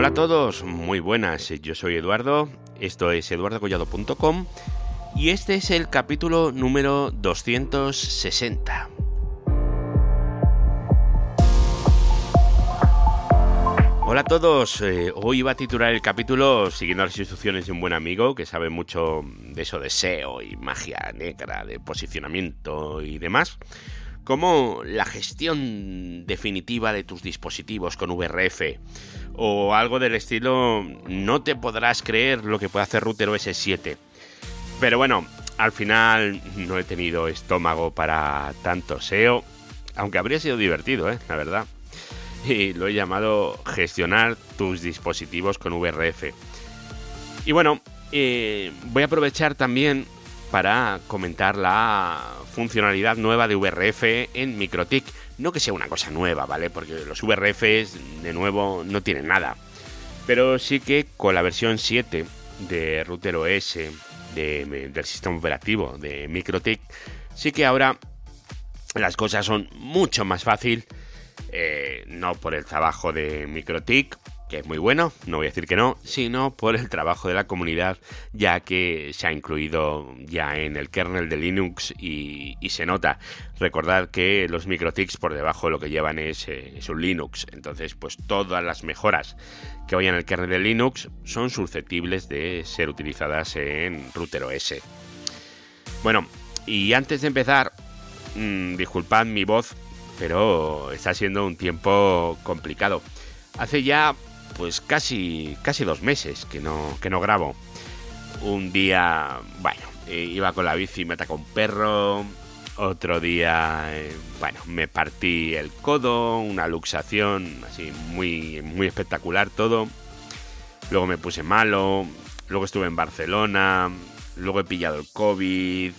Hola a todos, muy buenas, yo soy Eduardo, esto es eduardocollado.com y este es el capítulo número 260. Hola a todos, eh, hoy iba a titular el capítulo siguiendo las instrucciones de un buen amigo que sabe mucho de eso de SEO y magia negra, de posicionamiento y demás como la gestión definitiva de tus dispositivos con VRF o algo del estilo no te podrás creer lo que puede hacer Router OS 7. Pero bueno, al final no he tenido estómago para tanto SEO, aunque habría sido divertido, ¿eh? la verdad. Y lo he llamado gestionar tus dispositivos con VRF. Y bueno, eh, voy a aprovechar también para comentar la funcionalidad nueva de VRF en MikroTik. No que sea una cosa nueva, ¿vale? Porque los VRFs, de nuevo, no tienen nada. Pero sí que con la versión 7 de Router OS del sistema operativo de MikroTik, sí que ahora las cosas son mucho más fácil. Eh, no por el trabajo de MikroTik, que es muy bueno, no voy a decir que no, sino por el trabajo de la comunidad, ya que se ha incluido ya en el kernel de Linux y, se nota. Recordad que los microtics por debajo lo que llevan es, eh, un Linux, entonces pues todas las mejoras que vayan al kernel de Linux son susceptibles de ser utilizadas en router OS. Bueno, y antes de empezar, mmm, disculpad mi voz, pero está siendo un tiempo complicado. Hace ya pues casi, casi dos meses que no, que no grabo. Un día, bueno, iba con la bici y me atacó un perro. Otro día, eh, bueno, me partí el codo, una luxación así muy, muy espectacular todo. Luego me puse malo. Luego estuve en Barcelona. Luego he pillado el COVID.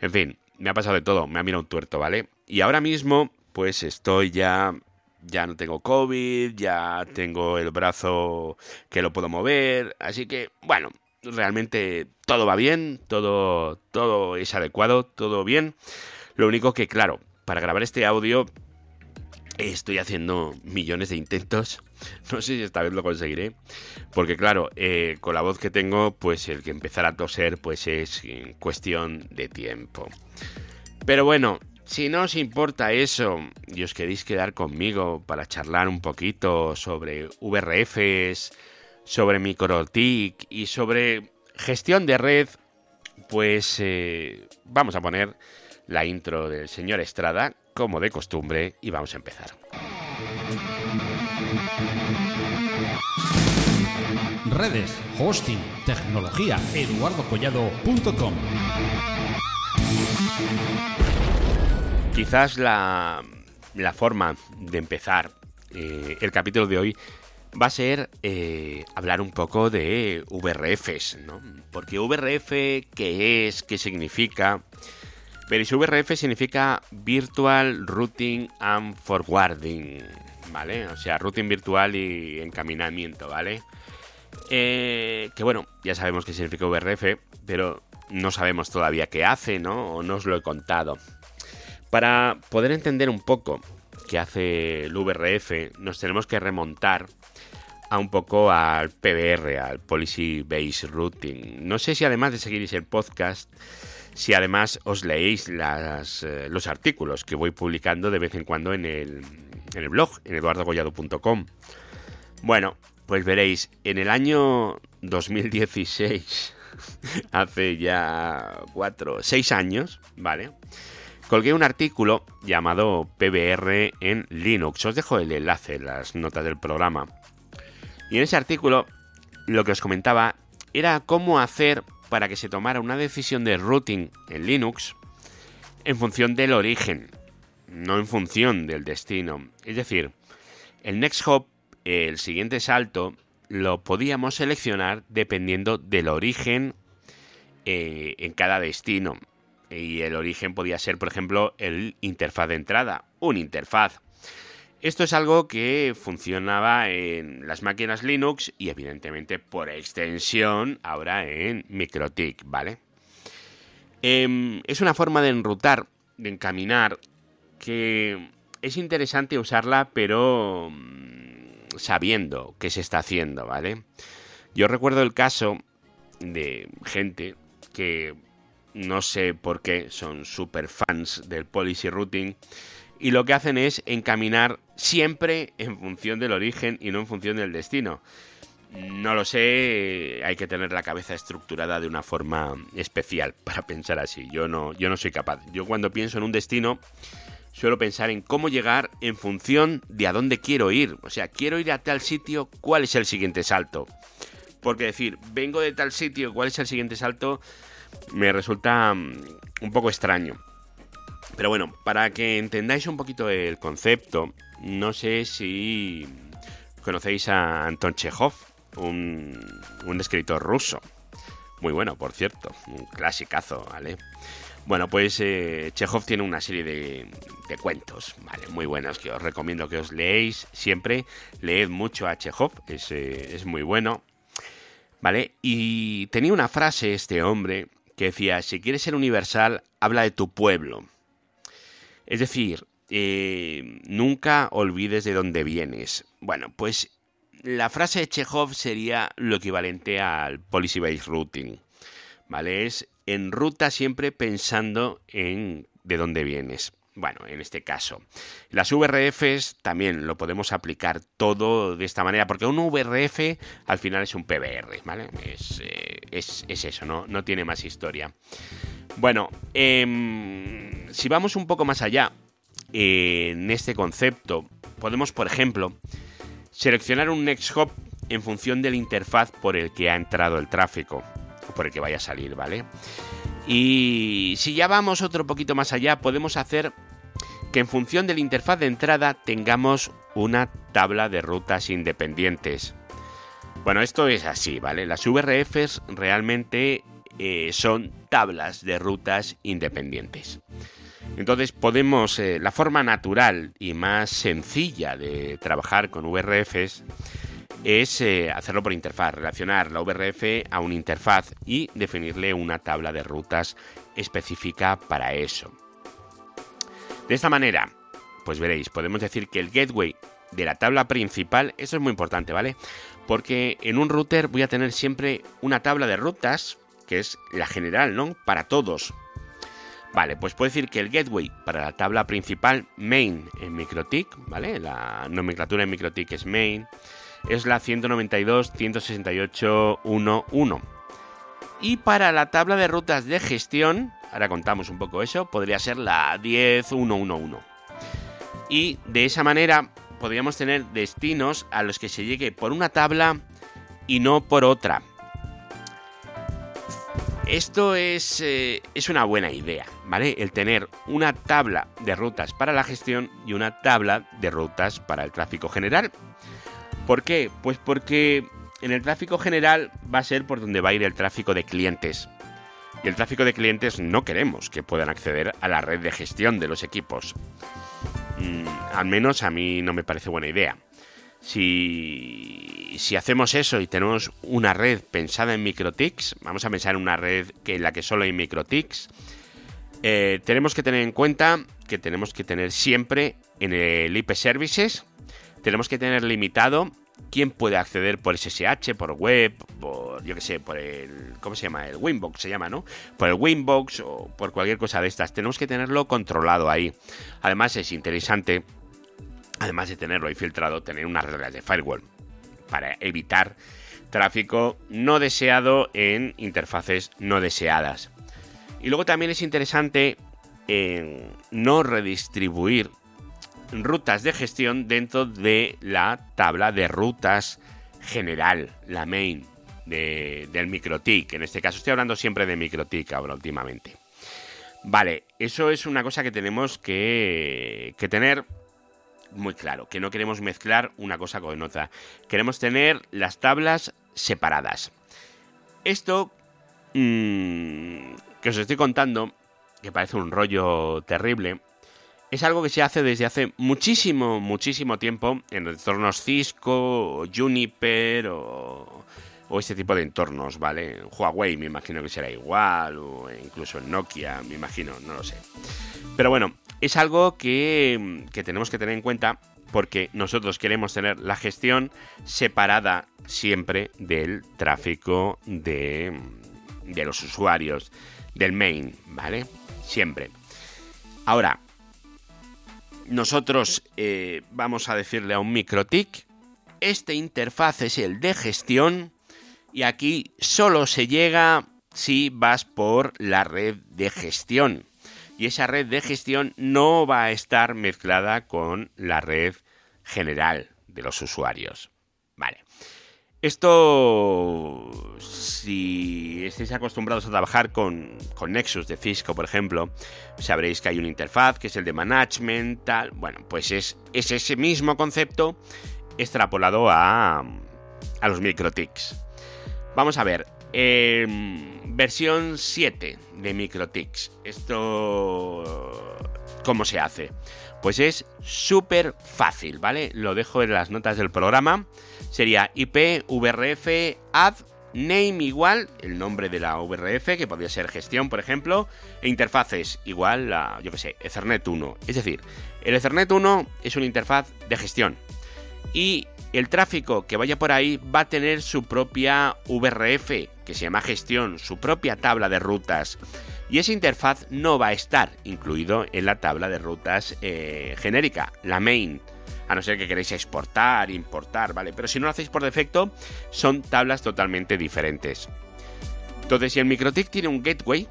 en fin, me ha pasado de todo. Me ha mirado un tuerto, ¿vale? Y ahora mismo, pues estoy ya ya no tengo COVID, ya tengo el brazo que lo puedo mover, así que bueno, realmente todo va bien, todo todo es adecuado, todo bien. Lo único que claro, para grabar este audio estoy haciendo millones de intentos. No sé si esta vez lo conseguiré. Porque claro, eh, con la voz que tengo, pues el que empezar a toser, pues es cuestión de tiempo. Pero bueno, si no os importa eso y os queréis quedar conmigo para charlar un poquito sobre VRFs, sobre MikroTik y sobre gestión de red, pues eh, vamos a poner la intro del señor Estrada, como de costumbre, y vamos a empezar. Redes, hosting, tecnología, eduardocollado.com. Quizás la, forma de empezar eh, el capítulo de hoy va a ser eh, hablar un poco de VRFs, ¿no? Porque VRF, ¿qué es? ¿Qué significa? Pero VRF significa Virtual Routing and Forwarding, ¿vale? O sea, routing virtual y encaminamiento, ¿vale? Eh, que bueno, ya sabemos qué significa VRF, pero no sabemos todavía qué hace, ¿no? O no os lo he contado. Para poder entender un poco qué hace el VRF, nos tenemos que remontar a un poco al PBR, al Policy Based Routing. No sé si además de seguiréis el podcast, si además os leéis eh, los artículos que voy publicando de vez en cuando en el, en el blog, en eduardogollado.com. Bueno, pues veréis, en el año 2016, hace ya cuatro, seis años, ¿vale? Colgué un artículo llamado PBR en Linux. Os dejo el enlace en las notas del programa. Y en ese artículo lo que os comentaba era cómo hacer para que se tomara una decisión de routing en Linux en función del origen, no en función del destino. Es decir, el next hop, el siguiente salto, lo podíamos seleccionar dependiendo del origen eh, en cada destino y el origen podía ser, por ejemplo, el interfaz de entrada, un interfaz. Esto es algo que funcionaba en las máquinas Linux y evidentemente por extensión ahora en MikroTik, ¿vale? Em, es una forma de enrutar, de encaminar, que es interesante usarla, pero mm, sabiendo qué se está haciendo, ¿vale? Yo recuerdo el caso de gente que no sé por qué son super fans del policy routing y lo que hacen es encaminar siempre en función del origen y no en función del destino. No lo sé, hay que tener la cabeza estructurada de una forma especial para pensar así. Yo no, yo no soy capaz. Yo cuando pienso en un destino, suelo pensar en cómo llegar en función de a dónde quiero ir. O sea, quiero ir a tal sitio, ¿cuál es el siguiente salto? Porque decir, vengo de tal sitio, ¿cuál es el siguiente salto? Me resulta mm, un poco extraño. Pero bueno, para que entendáis un poquito el concepto, no sé si conocéis a Anton Chekhov un, escritor ruso. Muy bueno, por cierto, un clasicazo, ¿vale? Bueno, pues eh, Chekhov tiene una serie de, cuentos, ¿vale? Muy buenos que os recomiendo que os leéis siempre. Leed mucho a Chekhov, es, eh, es muy bueno, ¿vale? Y tenía una frase este hombre que decía, si quieres ser universal, habla de tu pueblo. Es decir, eh, nunca olvides de dónde vienes. Bueno, pues la frase de Chekhov sería lo equivalente al policy based routing. ¿Vale? Es en ruta siempre pensando en de dónde vienes. Bueno, en este caso. Las VRFs también lo podemos aplicar todo de esta manera, porque un VRF al final es un PBR, ¿vale? Es, eh, eso, ¿no? no tiene más historia. Bueno, em, si vamos un poco más allá eh, en este concepto, podemos, por ejemplo, Seleccionar un next hop en función de la interfaz por el que ha entrado el tráfico por el que vaya a salir, ¿vale? Y si ya vamos otro poquito más allá, podemos hacer que en función de la interfaz de entrada tengamos una tabla de rutas independientes. Bueno, esto es así, ¿vale? Las VRFs realmente eh, son tablas de rutas independientes. Entonces podemos, eh, la forma natural y más sencilla de trabajar con VRFs es eh, hacerlo por interfaz, relacionar la VRF a una interfaz y definirle una tabla de rutas específica para eso. De esta manera, pues veréis, podemos decir que el gateway de la tabla principal, eso es muy importante, ¿vale? Porque en un router voy a tener siempre una tabla de rutas, que es la general, ¿no? Para todos, Vale, pues puedo decir que el gateway para la tabla principal, main en MikroTik, ¿vale? La nomenclatura en MikroTik es main, es la 192.168.1.1. Y para la tabla de rutas de gestión, ahora contamos un poco eso, podría ser la 10.1.1.1. Y de esa manera podríamos tener destinos a los que se llegue por una tabla y no por otra. Esto es, eh, es, una buena idea, ¿vale? El tener una tabla de rutas para la gestión y una tabla de rutas para el tráfico general. ¿Por qué? Pues porque en el tráfico general va a ser por donde va a ir el tráfico de clientes. Y el tráfico de clientes no queremos que puedan acceder a la red de gestión de los equipos. Mm, al menos a mí no me parece buena idea. Si, si, hacemos eso y tenemos una red pensada en microtics, vamos a pensar en una red que, en la que solo hay microtics, eh, tenemos que tener en cuenta que tenemos que tener siempre en el IP Services, tenemos que tener limitado quién puede acceder por SSH, por web, por, yo que sé, por el, ¿cómo se llama? El Winbox se llama, ¿no? Por el Winbox o por cualquier cosa de estas. Tenemos que tenerlo controlado ahí. Además es interesante además de tenerlo ahí filtrado, tener unas reglas de firewall para evitar tráfico no deseado en interfaces no deseadas. Y luego también es interesante en no redistribuir rutas de gestión dentro de la tabla de rutas general, la main del MikroTik. En este caso estoy hablando siempre de MikroTik ahora últimamente. Vale, eso es una cosa que tenemos que, que tener muy claro, que no queremos mezclar una cosa con otra. Queremos tener las tablas separadas. Esto mmm, que os estoy contando, que parece un rollo terrible, es algo que se hace desde hace muchísimo, muchísimo tiempo en entornos Cisco, Juniper o, o este tipo de entornos, ¿vale? Huawei me imagino que será igual, o incluso en Nokia, me imagino, no lo sé. Pero bueno, es algo que, tenemos que tener en cuenta porque nosotros queremos tener la gestión separada siempre del tráfico de, de los usuarios, del main, ¿vale? Siempre. Ahora, nosotros eh, vamos a decirle a un microtic, este interfaz es el de gestión y aquí solo se llega si vas por la red de gestión. Y esa red de gestión no va a estar mezclada con la red general de los usuarios. Vale. Esto, si estáis acostumbrados a trabajar con, Nexus de Cisco, por ejemplo, sabréis que hay una interfaz que es el de management, tal. Bueno, pues es, ese mismo concepto extrapolado a, a los MikroTiks. Vamos a ver, em, versión 7 de MikroTiks. Esto, ¿cómo se hace? Pues es súper fácil, ¿vale? Lo dejo en las notas del programa sería IP VRF add name igual el nombre de la VRF, que podría ser gestión, por ejemplo, e interfaces igual a, yo que sé, Ethernet 1. Es decir, el Ethernet 1 es una interfaz de gestión y el tráfico que vaya por ahí va a tener su propia VRF, que se llama gestión, su propia tabla de rutas. Y esa interfaz no va a estar incluido en la tabla de rutas eh, genérica, la main a no ser que queréis exportar, importar, ¿vale? Pero si no lo hacéis por defecto, son tablas totalmente diferentes. Entonces, si el MikroTik tiene un gateway,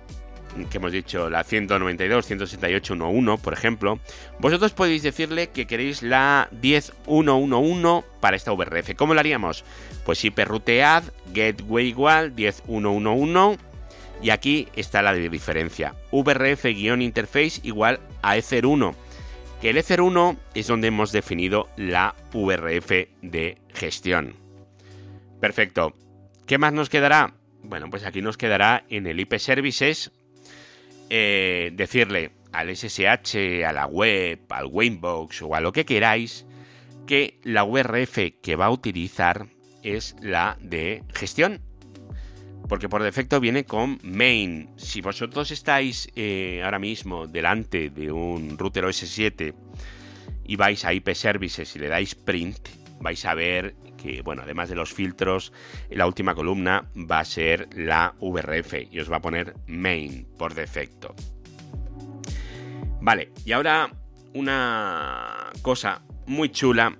que hemos dicho la 192.168.1.1, por ejemplo, vosotros podéis decirle que queréis la 10.1.1.1 para esta VRF. ¿Cómo lo haríamos? Pues iprroutead gateway igual 10.1.1.1 y aquí está la diferencia. VRF-interface igual a Ether1 que el Ether 1 es donde hemos definido la VRF de gestión. Perfecto. ¿Qué más nos quedará? Bueno, pues aquí nos quedará en el IP Services eh, decirle al SSH, a la web, al Winbox o a lo que queráis que la VRF que va a utilizar es la de gestión porque por defecto viene con main. Si vosotros estáis eh, ahora mismo delante de un router OS 7 y vais a IP Services y le dais print, vais a ver que, bueno, además de los filtros, la última columna va a ser la VRF y os va a poner main por defecto. Vale, y ahora una cosa muy chula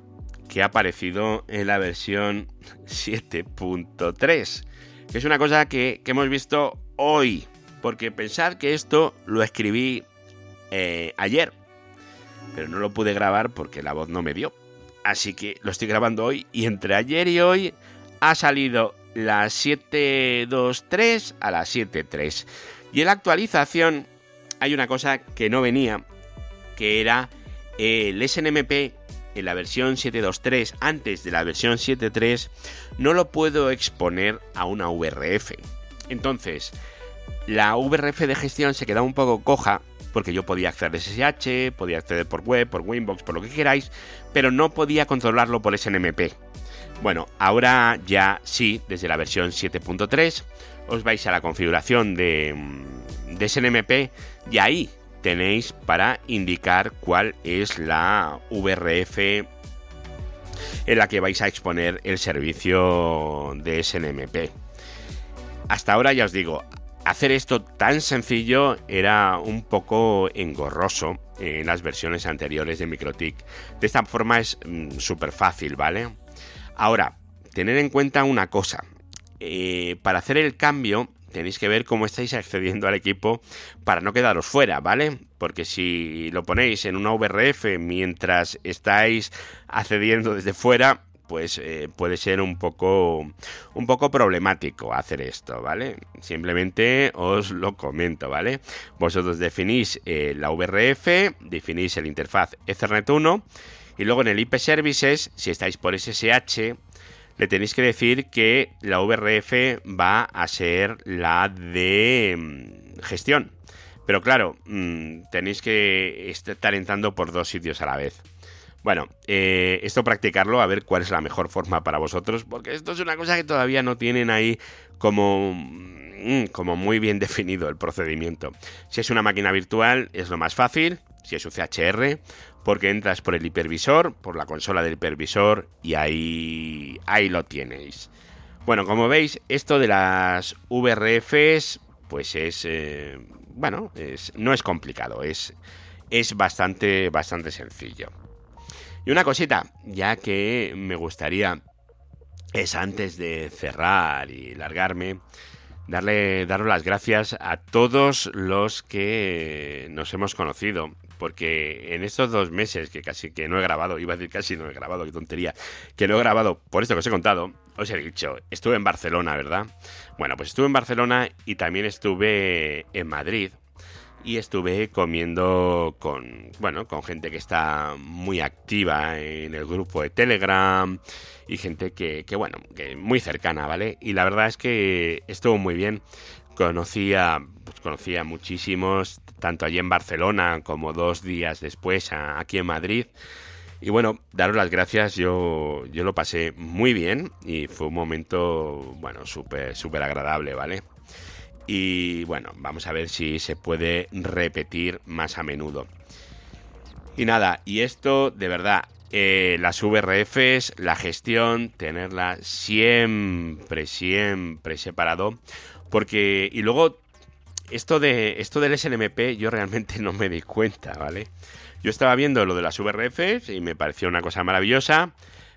que ha aparecido en la versión 7.3 es una cosa que, hemos visto hoy. Porque pensar que esto lo escribí eh, ayer. Pero no lo pude grabar porque la voz no me dio. Así que lo estoy grabando hoy. Y entre ayer y hoy ha salido la 7.2.3 a la 7.3. Y en la actualización hay una cosa que no venía. Que era el SNMP en la versión 7.2.3 antes de la versión 7.3 no lo puedo exponer a una VRF. Entonces, la VRF de gestión se queda un poco coja porque yo podía acceder de SSH, podía acceder por web, por Winbox, por lo que queráis, pero no podía controlarlo por SNMP. Bueno, ahora ya sí, desde la versión 7.3, os vais a la configuración de, de SNMP y ahí tenéis para indicar cuál es la VRF en la que vais a exponer el servicio de SNMP. Hasta ahora ya os digo, hacer esto tan sencillo era un poco engorroso en las versiones anteriores de MikroTik. De esta forma es mm, súper fácil, ¿vale? Ahora, tener en cuenta una cosa. Eh, para hacer el cambio tenéis que ver cómo estáis accediendo al equipo para no quedaros fuera, ¿vale? Porque si lo ponéis en una VRF mientras estáis accediendo desde fuera, pues eh, puede ser un poco un poco problemático hacer esto, ¿vale? Simplemente os lo comento, ¿vale? Vosotros definís eh, la VRF, definís el interfaz Ethernet 1 y luego en el IP Services, si estáis por SSH, le tenéis que decir que la VRF va a ser la de mm, gestión. Pero claro, mm, tenéis que estar entrando por dos sitios a la vez. Bueno, eh, esto practicarlo a ver cuál es la mejor forma para vosotros, porque esto es una cosa que todavía no tienen ahí como, mm, como muy bien definido el procedimiento. Si es una máquina virtual es lo más fácil, si es un CHR, porque entras por el hipervisor, por la consola del hipervisor y ahí, ahí lo tenéis. Bueno, como veis, esto de las VRFs, pues es, eh, bueno, no es complicado, es, es bastante, bastante sencillo. Y una cosita, ya que me gustaría, es antes de cerrar y largarme, darle, daros las gracias a todos los que nos hemos conocido porque en estos dos meses que casi que no he grabado, iba a decir casi no he grabado, qué tontería, que no he grabado por esto que os he contado, os he dicho, estuve en Barcelona, ¿verdad? Bueno, pues estuve en Barcelona y también estuve en Madrid y estuve comiendo con, bueno, con gente que está muy activa en el grupo de Telegram y gente que, que bueno, que muy cercana, ¿vale? Y la verdad es que estuvo muy bien. Conocía, pues conocía muchísimos, tanto allí en Barcelona como dos días después aquí en Madrid. Y bueno, daros las gracias, yo, yo lo pasé muy bien y fue un momento, bueno, súper, súper agradable, ¿vale? Y bueno, vamos a ver si se puede repetir más a menudo. Y nada, y esto de verdad, eh, las VRFs, la gestión, tenerla siempre, siempre separado. Porque, y luego esto, de, esto del SNMP yo realmente no me di cuenta, ¿vale? Yo estaba viendo lo de las VRFs y me pareció una cosa maravillosa,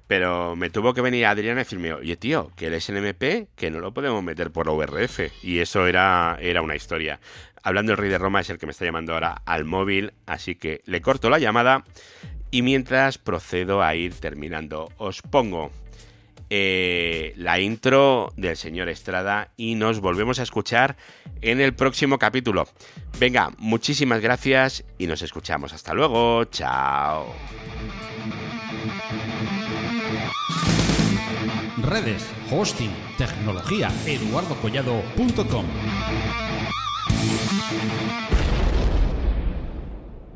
pero me tuvo que venir Adriana y decirme, oye tío, que el SNMP, que no lo podemos meter por VRF. Y eso era, era una historia. Hablando el rey de Roma es el que me está llamando ahora al móvil, así que le corto la llamada y mientras procedo a ir terminando. Os pongo eh, la intro del señor Estrada y nos volvemos a escuchar en el próximo capítulo. Venga, muchísimas gracias y nos escuchamos. Hasta luego, chao. Redes, hosting, tecnología.